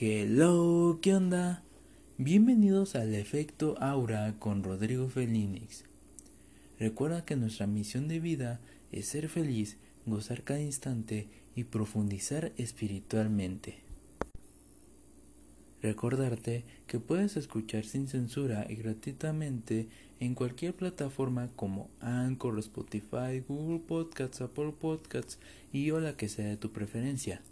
Hello, ¿qué onda? Bienvenidos al Efecto Aura con Rodrigo Felinix. Recuerda que nuestra misión de vida es ser feliz, gozar cada instante y profundizar espiritualmente. Recordarte que puedes escuchar sin censura y gratuitamente en cualquier plataforma como Anchor, Spotify, Google Podcasts, Apple Podcasts y o la que sea de tu preferencia.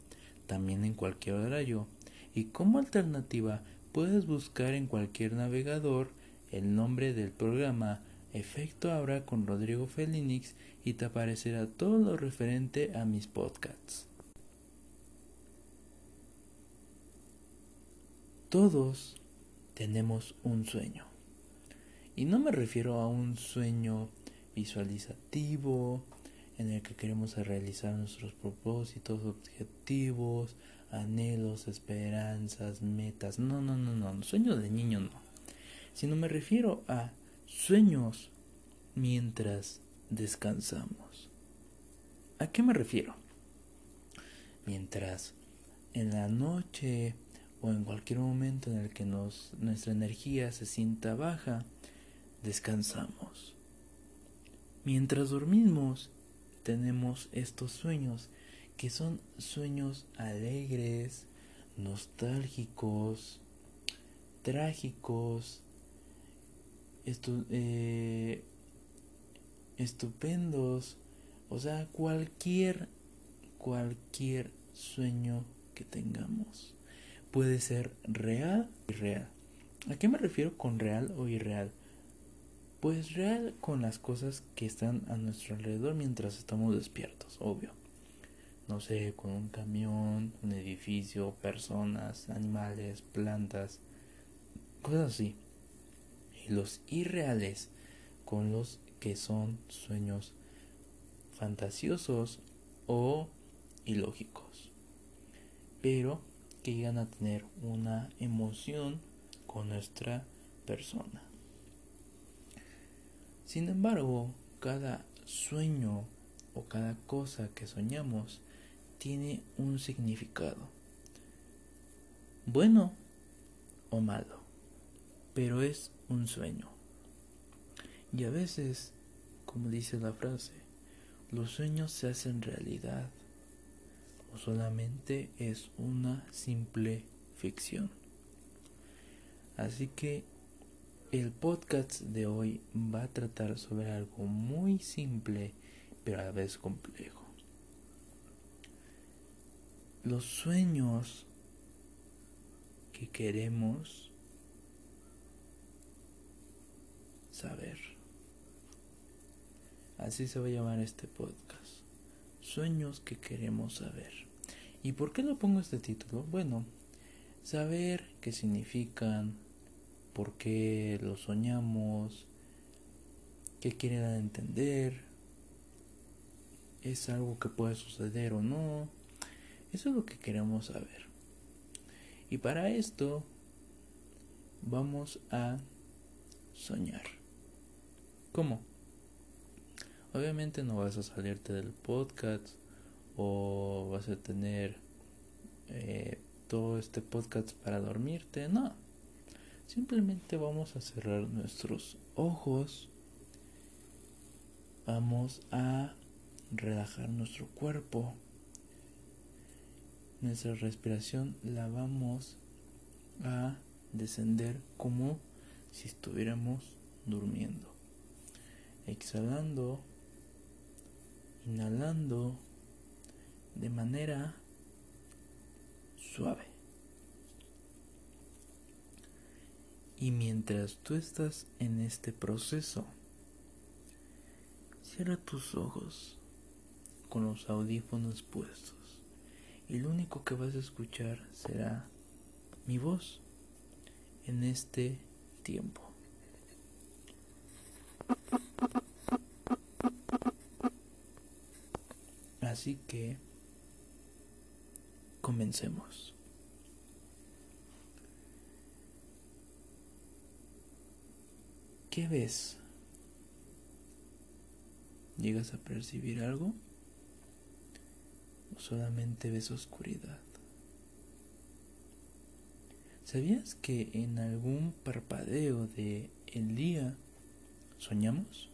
También en cualquier horario y como alternativa puedes buscar en cualquier navegador el nombre del programa Efecto Ahora con Rodrigo Felinix y te aparecerá todo lo referente a mis podcasts. Todos tenemos un sueño. Y no me refiero a un sueño visualizativo en el que queremos realizar nuestros propósitos, objetivos, anhelos, esperanzas, metas. No, no, no, no, sueños de niño no. Sino me refiero a sueños mientras descansamos. ¿A qué me refiero? Mientras en la noche o en cualquier momento en el que nos, nuestra energía se sienta baja, descansamos. Mientras dormimos, tenemos estos sueños que son sueños alegres, nostálgicos, trágicos, eh, estupendos, o sea, cualquier, cualquier sueño que tengamos puede ser real o irreal. ¿A qué me refiero con real o irreal? Pues real con las cosas que están a nuestro alrededor mientras estamos despiertos, obvio no sé, con un camión, un edificio, personas, animales, plantas, cosas así. Y los irreales con los que son sueños fantasiosos o ilógicos, pero que llegan a tener una emoción con nuestra persona. Sin embargo, cada sueño o cada cosa que soñamos tiene un significado, bueno o malo, pero es un sueño. Y a veces, como dice la frase, los sueños se hacen realidad o solamente es una simple ficción. Así que el podcast de hoy va a tratar sobre algo muy simple pero a la vez complejo los sueños que queremos saber. Así se va a llamar este podcast. Sueños que queremos saber. ¿Y por qué lo pongo este título? Bueno, saber qué significan, por qué lo soñamos, qué quieren entender, es algo que puede suceder o no eso es lo que queremos saber. Y para esto vamos a soñar. ¿Cómo? Obviamente no vas a salirte del podcast o vas a tener eh, todo este podcast para dormirte. No. Simplemente vamos a cerrar nuestros ojos. Vamos a relajar nuestro cuerpo nuestra respiración la vamos a descender como si estuviéramos durmiendo. Exhalando, inhalando de manera suave. Y mientras tú estás en este proceso, cierra tus ojos con los audífonos puestos y lo único que vas a escuchar será mi voz en este tiempo. Así que comencemos. ¿Qué ves? ¿Llegas a percibir algo? Solamente ves oscuridad. ¿Sabías que en algún parpadeo de el día soñamos?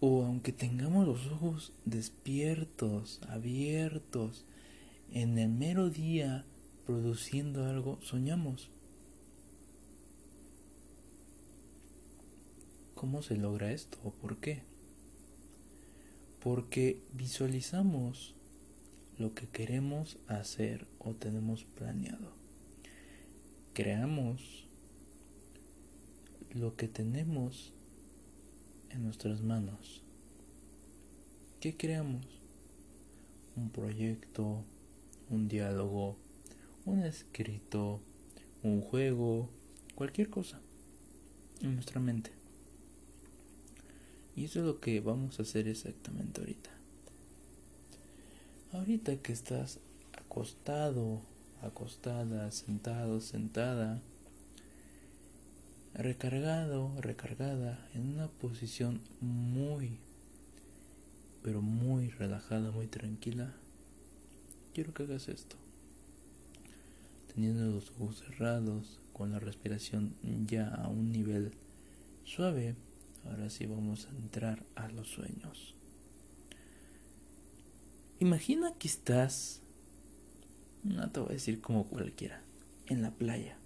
O aunque tengamos los ojos despiertos, abiertos, en el mero día produciendo algo, soñamos. ¿Cómo se logra esto o por qué? Porque visualizamos lo que queremos hacer o tenemos planeado. Creamos lo que tenemos en nuestras manos. ¿Qué creamos? Un proyecto, un diálogo, un escrito, un juego, cualquier cosa en nuestra mente. Y eso es lo que vamos a hacer exactamente ahorita. Ahorita que estás acostado, acostada, sentado, sentada, recargado, recargada en una posición muy, pero muy relajada, muy tranquila, quiero que hagas esto. Teniendo los ojos cerrados, con la respiración ya a un nivel suave, ahora sí vamos a entrar a los sueños. Imagina que estás, no te voy a decir como cualquiera, en la playa.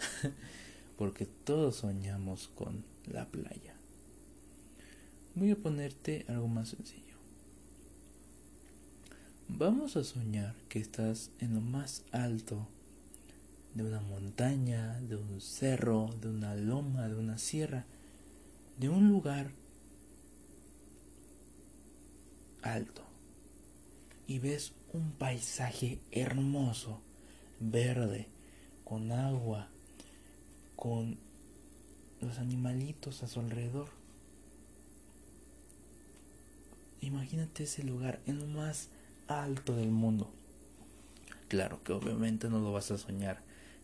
porque todos soñamos con la playa. Voy a ponerte algo más sencillo. Vamos a soñar que estás en lo más alto de una montaña, de un cerro, de una loma, de una sierra, de un lugar alto. Y ves un paisaje hermoso, verde, con agua, con los animalitos a su alrededor. Imagínate ese lugar en lo más alto del mundo. Claro que obviamente no lo vas a soñar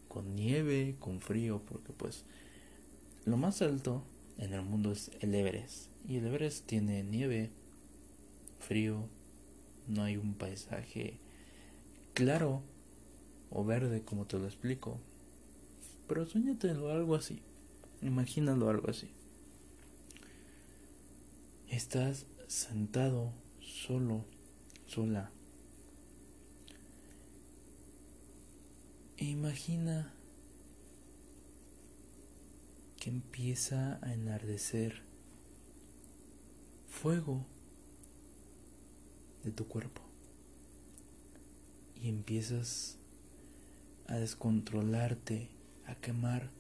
con nieve, con frío, porque pues lo más alto en el mundo es el Everest. Y el Everest tiene nieve, frío, no hay un paisaje claro o verde como te lo explico. Pero sueñatelo algo así. Imagínalo algo así. Estás sentado solo, sola. Imagina empieza a enardecer fuego de tu cuerpo. Y empiezas a descontrolarte a quemar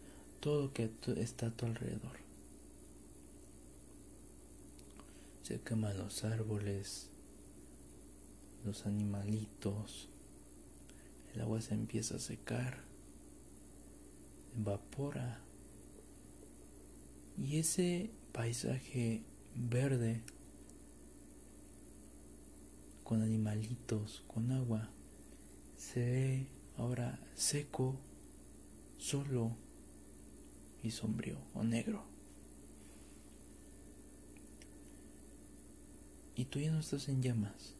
todo que está a tu alrededor. Se queman los árboles, los animalitos, el agua se empieza a secar, evapora y ese paisaje verde con animalitos, con agua, se ve ahora seco solo y sombrío o negro. Y tú ya no estás en llamas,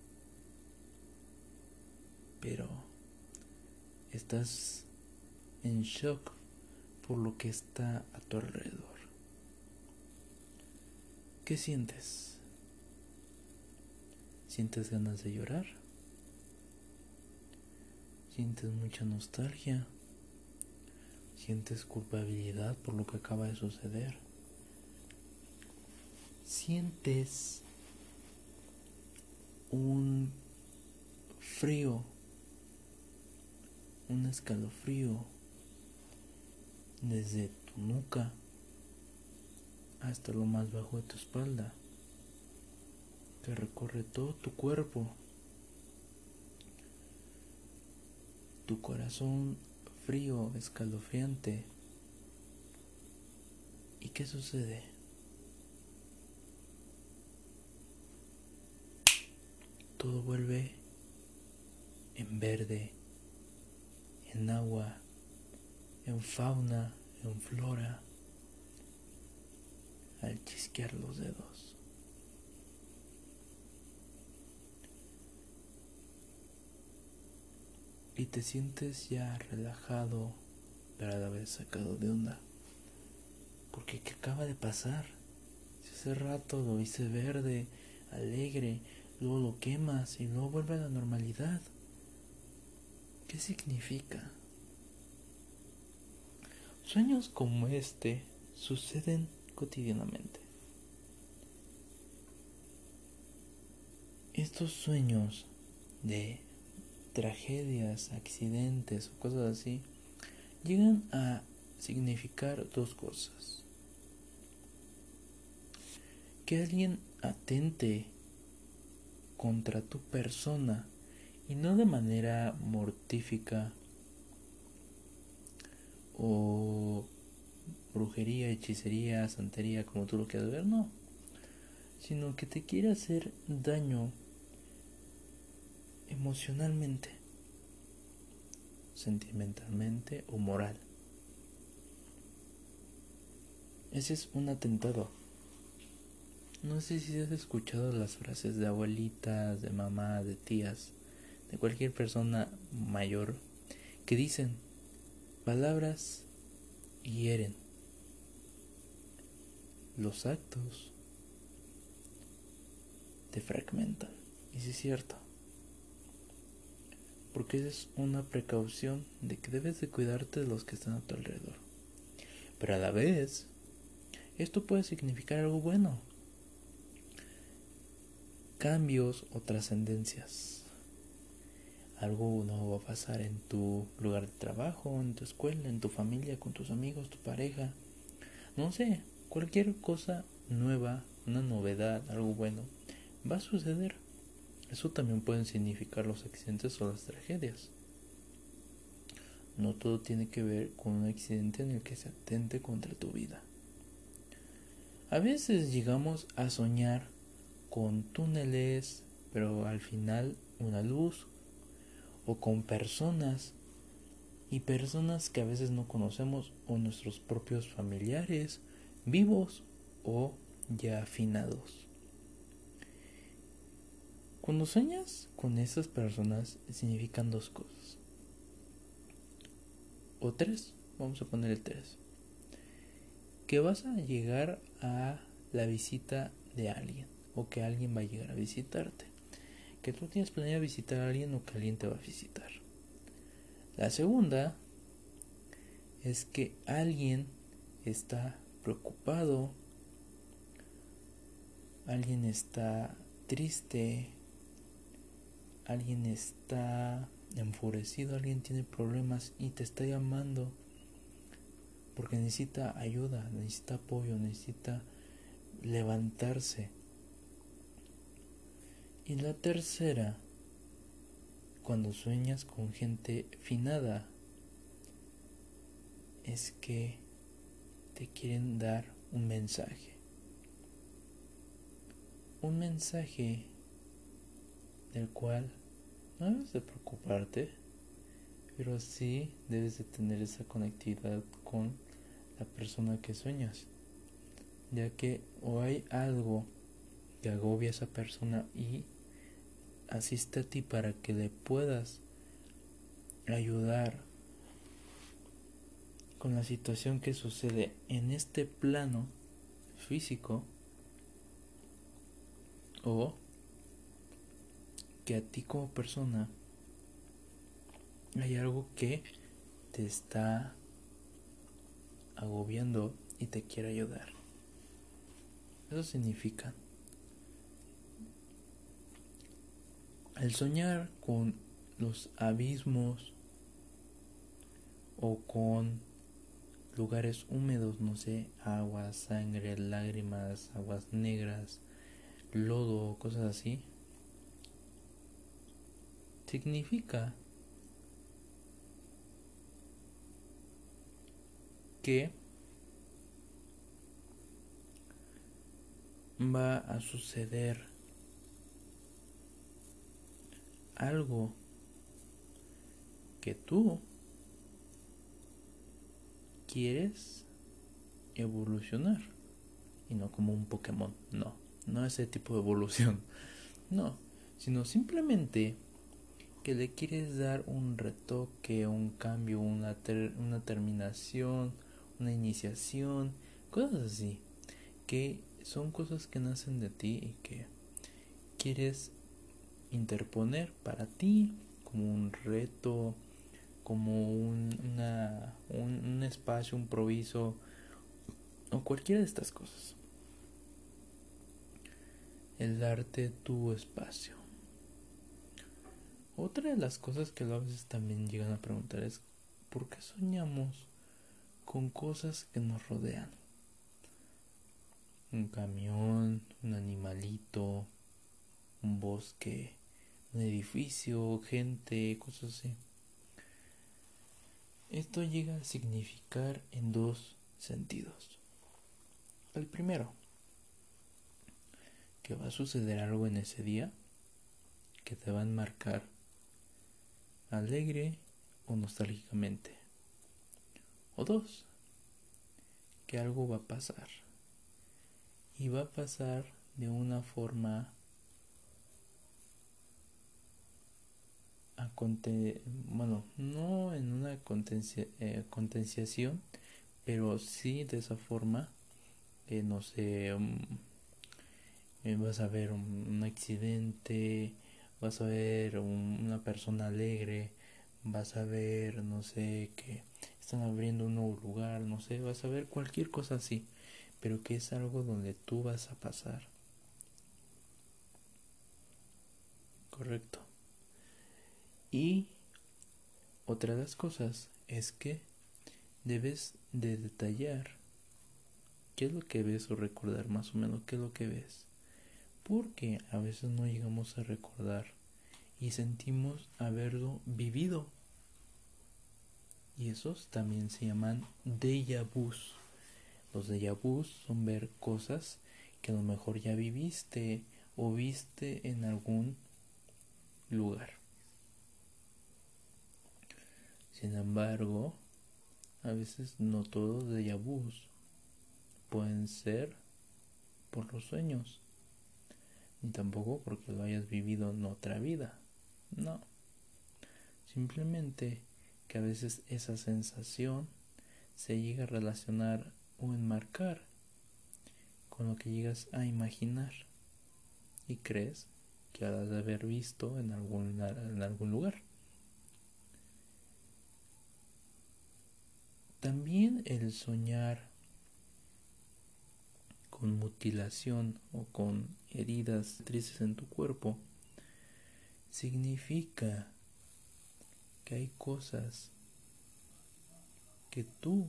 pero estás en shock por lo que está a tu alrededor. ¿Qué sientes? ¿Sientes ganas de llorar? ¿Sientes mucha nostalgia? Sientes culpabilidad por lo que acaba de suceder. Sientes un frío, un escalofrío desde tu nuca hasta lo más bajo de tu espalda, que recorre todo tu cuerpo. Tu corazón frío, escalofriante. ¿Y qué sucede? Todo vuelve en verde, en agua, en fauna, en flora, al chisquear los dedos. y te sientes ya relajado, pero a la vez sacado de onda. Porque ¿qué acaba de pasar? Si hace rato lo hice verde, alegre, luego lo quemas y luego vuelve a la normalidad. ¿Qué significa? Sueños como este suceden cotidianamente. Estos sueños de tragedias, accidentes o cosas así llegan a significar dos cosas. Que alguien atente contra tu persona y no de manera mortífica o brujería, hechicería, santería, como tú lo quieras ver, no, sino que te quiere hacer daño emocionalmente, sentimentalmente o moral. Ese es un atentado. No sé si has escuchado las frases de abuelitas, de mamá, de tías, de cualquier persona mayor que dicen palabras hieren. Los actos te fragmentan. Y sí es cierto. Porque es una precaución de que debes de cuidarte de los que están a tu alrededor. Pero a la vez, esto puede significar algo bueno cambios o trascendencias. Algo no va a pasar en tu lugar de trabajo, en tu escuela, en tu familia, con tus amigos, tu pareja. No sé, cualquier cosa nueva, una novedad, algo bueno, va a suceder. Eso también pueden significar los accidentes o las tragedias. No todo tiene que ver con un accidente en el que se atente contra tu vida. A veces llegamos a soñar con túneles, pero al final una luz, o con personas, y personas que a veces no conocemos, o nuestros propios familiares, vivos o ya afinados. Cuando sueñas con esas personas significan dos cosas. O tres, vamos a poner el tres. Que vas a llegar a la visita de alguien o que alguien va a llegar a visitarte. Que tú tienes planeado visitar a alguien o que alguien te va a visitar. La segunda es que alguien está preocupado, alguien está triste, alguien está enfurecido, alguien tiene problemas y te está llamando porque necesita ayuda, necesita apoyo, necesita levantarse. Y la tercera, cuando sueñas con gente finada, es que te quieren dar un mensaje. Un mensaje del cual no debes de preocuparte, pero sí debes de tener esa conectividad con la persona que sueñas, ya que o hay algo que agobia a esa persona y asiste a ti para que le puedas ayudar con la situación que sucede en este plano físico o que a ti como persona hay algo que te está agobiando y te quiere ayudar. Eso significa El soñar con los abismos o con lugares húmedos, no sé, agua, sangre, lágrimas, aguas negras, lodo, cosas así, significa que va a suceder algo que tú quieres evolucionar y no como un Pokémon, no, no ese tipo de evolución, no, sino simplemente que le quieres dar un retoque, un cambio, una, una terminación, una iniciación, cosas así, que son cosas que nacen de ti y que quieres interponer para ti como un reto, como un, una, un, espacio, un proviso o cualquiera de estas cosas. El darte tu espacio. Otra de las cosas que a veces también llegan a preguntar es ¿por qué soñamos con cosas que nos rodean? Un camión, un animalito, un bosque, un edificio, gente, cosas así. Esto llega a significar en dos sentidos. El primero, que va a suceder algo en ese día que te va a enmarcar alegre o nostálgicamente. O dos, que algo va a pasar. Y va a pasar de una forma bueno, no en una eh, contenciación, pero sí de esa forma, que no sé, um, eh, vas a ver un, accidente, vas a ver una persona alegre, vas a ver, no sé, que están abriendo un nuevo lugar, no sé, vas a ver cualquier cosa así, pero que es algo donde tú vas a pasar. Correcto. Y otra de las cosas es que debes de detallar qué es lo que ves o recordar más o menos qué es lo que ves. Porque a veces no llegamos a recordar y sentimos haberlo vivido. Y esos también se llaman déjà vus. Los déjà vus son ver cosas que a lo mejor ya viviste o viste en algún lugar. Sin embargo, a veces no todos de vus pueden ser por los sueños, ni tampoco porque lo hayas vivido en otra vida. No. Simplemente que a veces esa sensación se llega a relacionar o enmarcar con lo que llegas a imaginar y crees que has de haber visto en algún lugar. También el soñar con mutilación o con heridas tristes en tu cuerpo significa que hay cosas que tú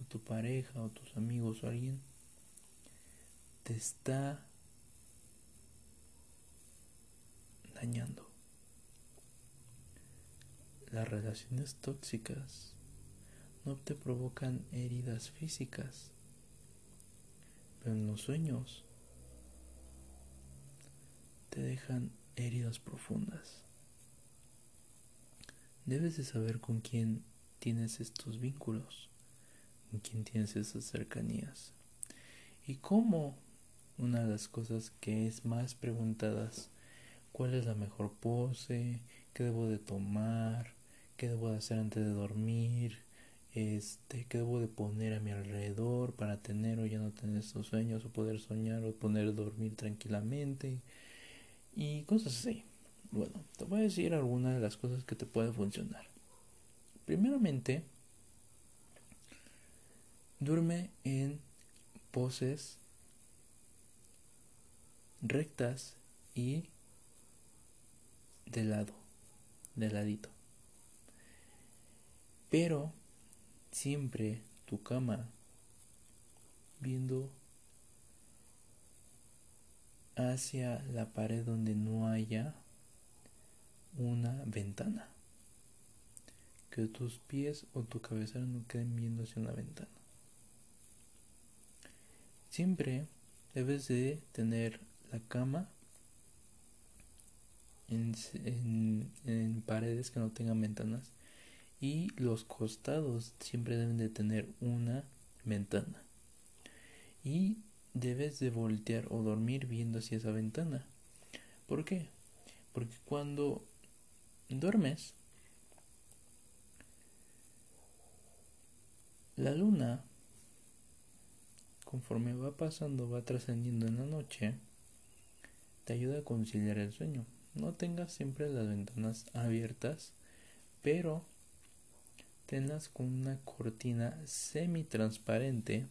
o tu pareja o tus amigos o alguien te está dañando. Las relaciones tóxicas no te provocan heridas físicas, pero en los sueños te dejan heridas profundas. Debes de saber con quién tienes estos vínculos, con quién tienes esas cercanías y cómo. Una de las cosas que es más preguntadas, cuál es la mejor pose, qué debo de tomar, qué debo de hacer antes de dormir, este, qué debo de poner a mi alrededor para tener o ya no tener estos sueños o poder soñar o poder dormir tranquilamente y cosas así. Bueno, te voy a decir algunas de las cosas que te pueden funcionar. Primeramente, duerme en poses rectas y de lado, de ladito. Pero siempre tu cama viendo hacia la pared donde no haya una ventana. Que tus pies o tu cabeza no queden viendo hacia una ventana. Siempre debes de tener la cama en, en paredes que no tengan ventanas y los costados siempre deben de tener una ventana y debes de voltear o dormir viendo hacia esa ventana ¿por qué? porque cuando duermes, la luna, conforme va pasando, va trascendiendo en la noche, te ayuda a conciliar el sueño. No tengas siempre las ventanas abiertas, pero tenlas con una cortina semi-transparente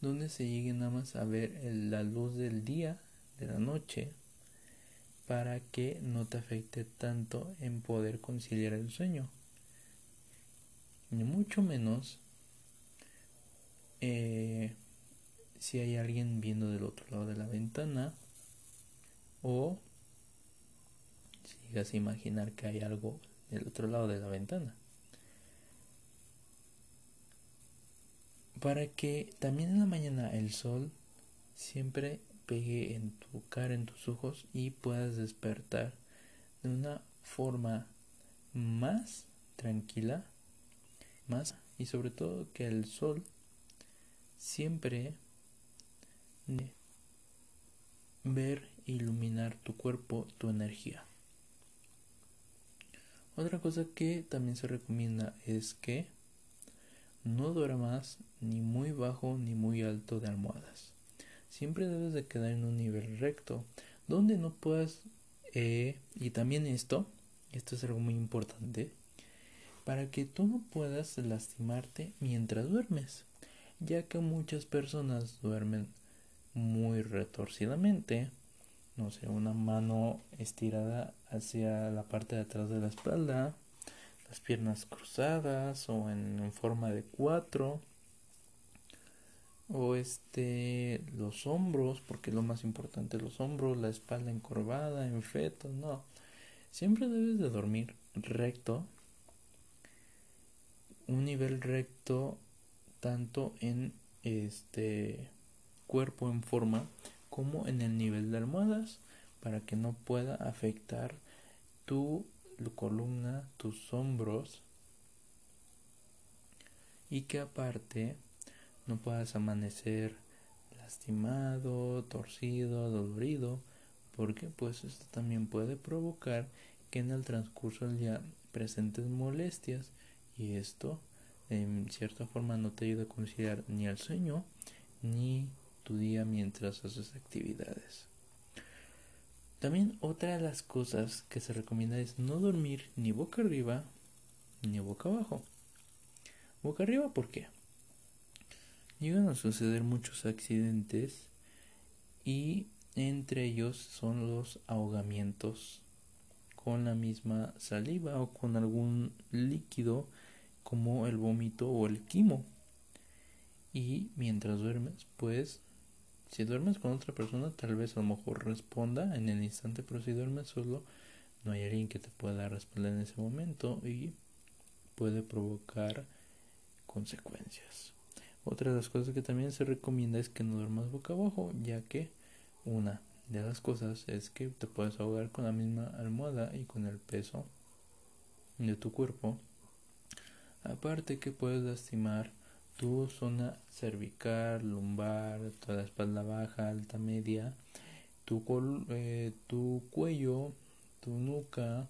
donde se llegue nada más a ver la luz del día, de la noche, para que no te afecte tanto en poder conciliar el sueño. Ni mucho menos eh, si hay alguien viendo del otro lado de la ventana o si llegas a imaginar que hay algo del otro lado de la ventana. Para que también en la mañana el sol siempre pegue en tu cara, en tus ojos y puedas despertar de una forma más tranquila, más y sobre todo que el sol siempre ver e iluminar tu cuerpo, tu energía. Otra cosa que también se recomienda es que no duermas ni muy bajo ni muy alto de almohadas. Siempre debes de quedar en un nivel recto donde no puedas eh, y también esto, esto es algo muy importante, para que tú no puedas lastimarte mientras duermes, ya que muchas personas duermen muy retorcidamente, no sé, una mano estirada hacia la parte de atrás de la espalda, las piernas cruzadas o en, forma de cuatro, o este los hombros, porque lo más importante los hombros, la espalda encorvada, en feto, no. Siempre debes de dormir recto, un nivel recto tanto en este cuerpo en forma como en el nivel de almohadas para que no pueda afectar tu columna, tus hombros. Y que aparte no puedas amanecer lastimado, torcido, dolorido, porque pues esto también puede provocar que en el transcurso del día presentes molestias. Y esto en cierta forma no te ayuda a conciliar ni el sueño ni día mientras haces actividades. También otra de las cosas que se recomienda es no dormir ni boca arriba ni boca abajo. Boca arriba, ¿por qué? Llegan a suceder muchos accidentes y entre ellos son los ahogamientos con la misma saliva o con algún líquido como el vómito o el quimo. Y mientras duermes, pues si duermes con otra persona, tal vez a lo mejor responda en el instante, pero si duermes solo, no hay alguien que te pueda responder en ese momento y puede provocar consecuencias. Otra de las cosas que también se recomienda es que no duermas boca abajo, ya que una de las cosas es que te puedes ahogar con la misma almohada y con el peso de tu cuerpo. Aparte que puedes lastimar tu zona cervical, lumbar, toda la espalda baja, alta, media, tu, eh, tu cuello, tu nuca,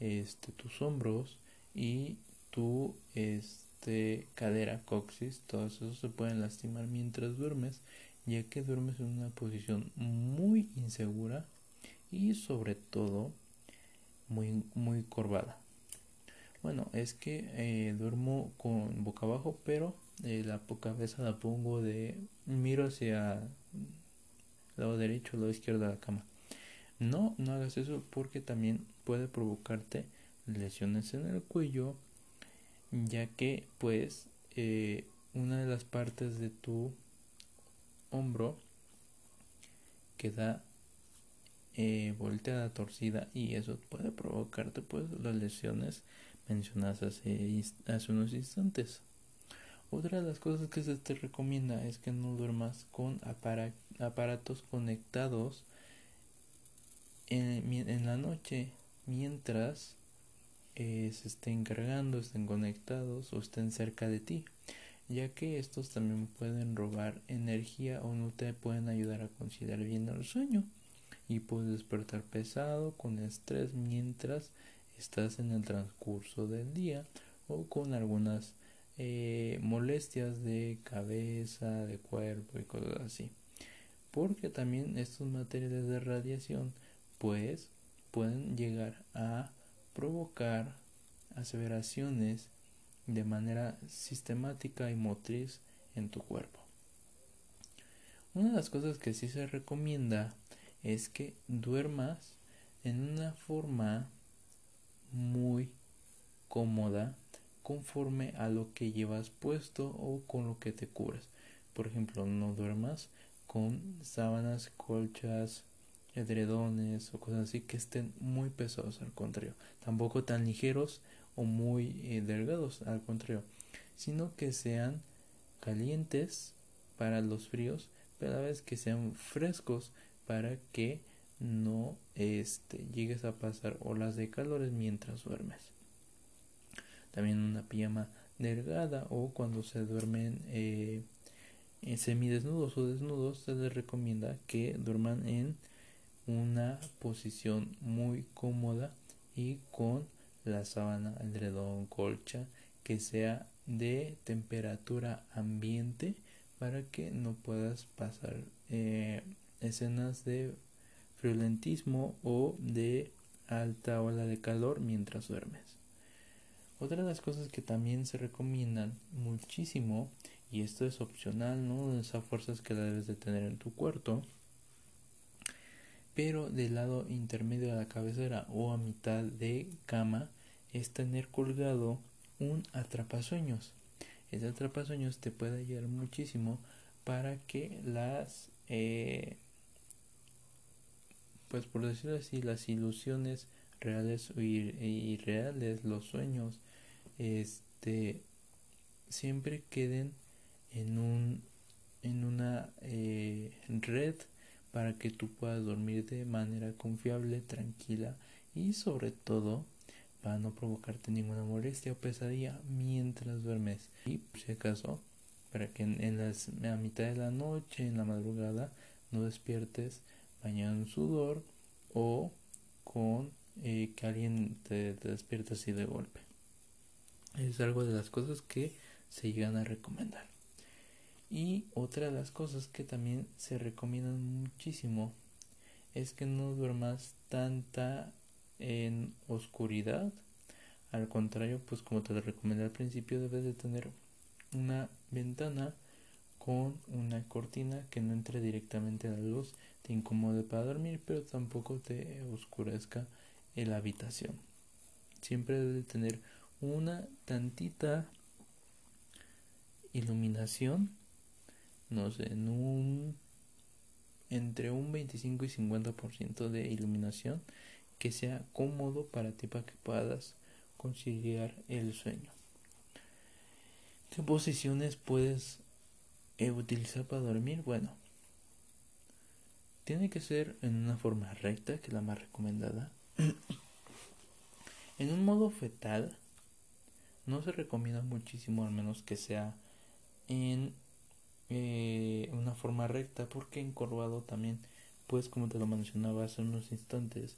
este, tus hombros y tu este, cadera, coxis, todos esos se pueden lastimar mientras duermes, ya que duermes en una posición muy insegura y sobre todo muy, muy corvada. Bueno, es que eh, duermo con boca abajo, pero eh, la cabeza la pongo de miro hacia lado derecho o lado izquierdo de la cama. No, no hagas eso porque también puede provocarte lesiones en el cuello, ya que pues eh, una de las partes de tu hombro queda eh, volteada, torcida y eso puede provocarte pues las lesiones mencionadas hace, hace unos instantes. Otra de las cosas que se te recomienda es que no duermas con aparatos conectados en, la noche mientras eh, se estén cargando, estén conectados o estén cerca de ti, ya que estos también pueden robar energía o no te pueden ayudar a conciliar bien el sueño. y puedes despertar pesado con estrés mientras estás en el transcurso del día o con algunas eh, molestias de cabeza, de cuerpo y cosas así. Porque también estos materiales de radiación pues pueden llegar a provocar aseveraciones de manera sistemática y motriz en tu cuerpo. Una de las cosas que sí se recomienda es que duermas en una forma muy cómoda conforme a lo que llevas puesto o con lo que te cubres. Por ejemplo, no duermas con sábanas, colchas, edredones o cosas así que estén muy pesados, al contrario. Tampoco tan ligeros o muy eh, delgados, al contrario. Sino que sean calientes para los fríos, pero a la vez que sean frescos para que no este, llegues a pasar olas de calores mientras duermes. También una pijama delgada o cuando se duermen eh, semidesnudos o desnudos se les recomienda que duerman en una posición muy cómoda y con la sábana, edredón, colcha que sea de temperatura ambiente para que no puedas pasar eh, escenas de friolentismo o de alta ola de calor mientras duermes. Otra de las cosas que también se recomiendan muchísimo, y esto es opcional, no esas fuerzas que debes de tener en tu cuarto, pero del lado intermedio de la cabecera o a mitad de cama es tener colgado un atrapasueños. Ese atrapasueños te puede ayudar muchísimo para que las, eh, pues por decirlo así, las ilusiones reales o irreales, los sueños, este, siempre queden en un, en una eh, red para que tú puedas dormir de manera confiable, tranquila y sobre todo para no provocarte ninguna molestia o pesadilla mientras duermes. Y si acaso, para que en, las, a mitad de la noche, en la madrugada, no despiertes bañado en sudor o con eh, que alguien te, te despierte así de golpe. Es algo de las cosas que se llegan a recomendar. Y otra de las cosas que también se recomiendan muchísimo es que no duermas tanta en oscuridad. Al contrario, pues como te lo recomendé al principio, debes de tener una ventana con una cortina que no entre directamente a la luz, te incomode para dormir, pero tampoco te oscurezca la habitación. Siempre debe de tener una tantita iluminación no sé, en un entre un 25 y 50% de iluminación que sea cómodo para ti para que puedas conciliar el sueño. ¿Qué posiciones puedes eh, utilizar para dormir? Bueno, tiene que ser en una forma recta, que es la más recomendada. en un modo fetal, no se recomienda muchísimo, al menos que sea en eh, una forma recta porque encorvado también pues como te lo mencionaba hace unos instantes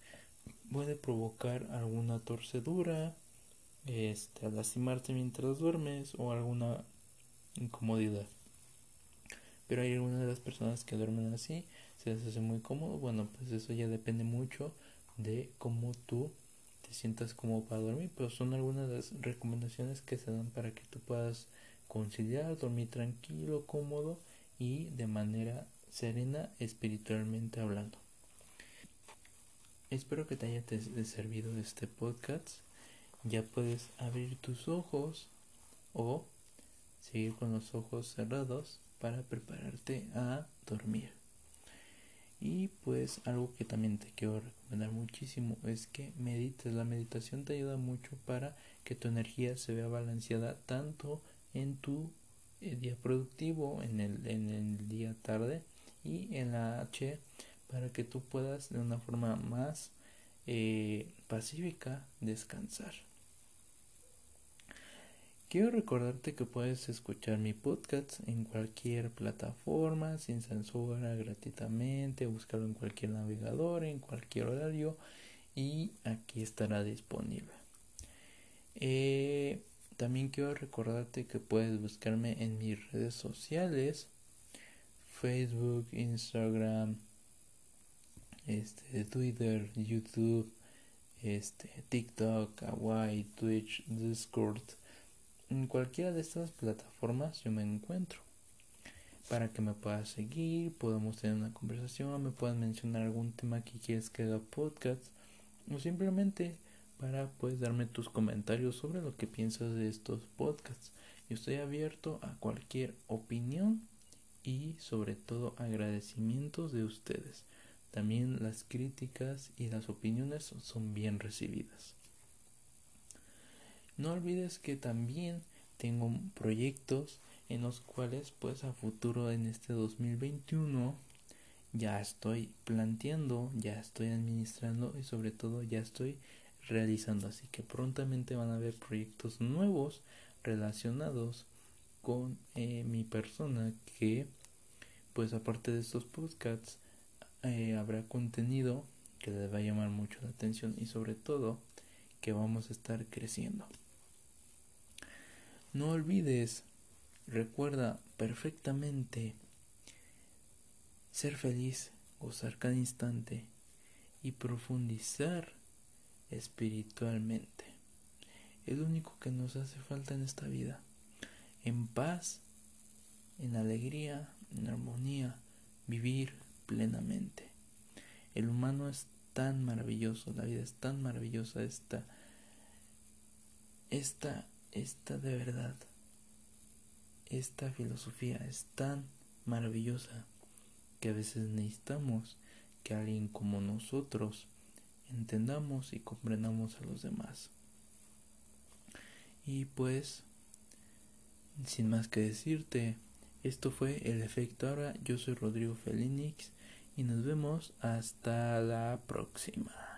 puede provocar alguna torcedura este, lastimarte mientras duermes o alguna incomodidad. Pero hay algunas de las personas que duermen así se les hace muy cómodo. Bueno pues eso ya depende mucho de cómo tú te sientas como para dormir pero son algunas de las recomendaciones que se dan para que tú puedas conciliar, dormir tranquilo, cómodo y de manera serena espiritualmente hablando. Espero que te haya servido este podcast. Ya puedes abrir tus ojos o seguir con los ojos cerrados para prepararte a dormir. Y pues algo que también te quiero recomendar muchísimo es que medites. La meditación te ayuda mucho para que tu energía se vea balanceada tanto en tu eh, día productivo, en el, en el día tarde y en la H para que tú puedas de una forma más eh, pacífica descansar. Quiero recordarte que puedes escuchar mi podcast en cualquier plataforma, sin censura, gratuitamente, buscarlo en cualquier navegador, en cualquier horario y aquí estará disponible. Eh, también quiero recordarte que puedes buscarme en mis redes sociales, Facebook, Instagram, este, Twitter, YouTube, este, TikTok, Kawaii, Twitch, Discord. En cualquiera de estas plataformas yo me encuentro. Para que me puedas seguir, podamos tener una conversación, me puedas mencionar algún tema que quieres que haga podcast o simplemente para pues darme tus comentarios sobre lo que piensas de estos podcasts. Yo estoy abierto a cualquier opinión y sobre todo agradecimientos de ustedes. También las críticas y las opiniones son bien recibidas. No olvides que también tengo proyectos en los cuales pues a futuro en este 2021 ya estoy planteando, ya estoy administrando y sobre todo ya estoy realizando. Así que prontamente van a haber proyectos nuevos relacionados con eh, mi persona que pues aparte de estos podcasts eh, habrá contenido que les va a llamar mucho la atención y sobre todo que vamos a estar creciendo. No olvides, recuerda perfectamente ser feliz, gozar cada instante y profundizar espiritualmente. Es lo único que nos hace falta en esta vida. En paz, en alegría, en armonía, vivir plenamente. El humano es tan maravilloso, la vida es tan maravillosa, esta, esta, esta de verdad, esta filosofía es tan maravillosa que a veces necesitamos que alguien como nosotros entendamos y comprendamos a los demás. Y pues, sin más que decirte, esto fue el efecto ahora. Yo soy Rodrigo Felinix y nos vemos hasta la próxima.